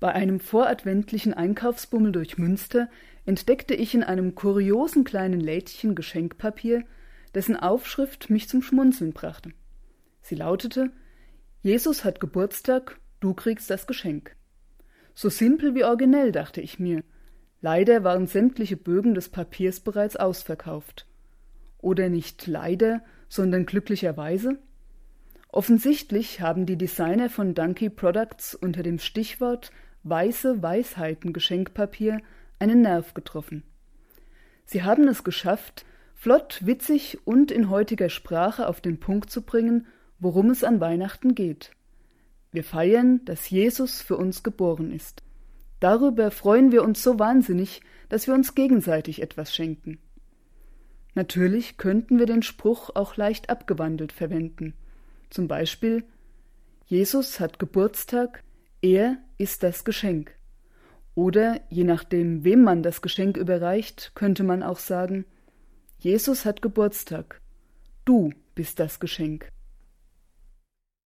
Bei einem voradventlichen Einkaufsbummel durch Münster entdeckte ich in einem kuriosen kleinen Lädchen Geschenkpapier, dessen Aufschrift mich zum Schmunzeln brachte. Sie lautete Jesus hat Geburtstag, du kriegst das Geschenk. So simpel wie originell, dachte ich mir. Leider waren sämtliche Bögen des Papiers bereits ausverkauft. Oder nicht leider, sondern glücklicherweise? Offensichtlich haben die Designer von Donkey Products unter dem Stichwort weiße Weisheiten Geschenkpapier einen Nerv getroffen. Sie haben es geschafft, flott, witzig und in heutiger Sprache auf den Punkt zu bringen, worum es an Weihnachten geht. Wir feiern, dass Jesus für uns geboren ist. Darüber freuen wir uns so wahnsinnig, dass wir uns gegenseitig etwas schenken. Natürlich könnten wir den Spruch auch leicht abgewandelt verwenden. Zum Beispiel Jesus hat Geburtstag, er ist das Geschenk. Oder je nachdem, wem man das Geschenk überreicht, könnte man auch sagen Jesus hat Geburtstag, du bist das Geschenk.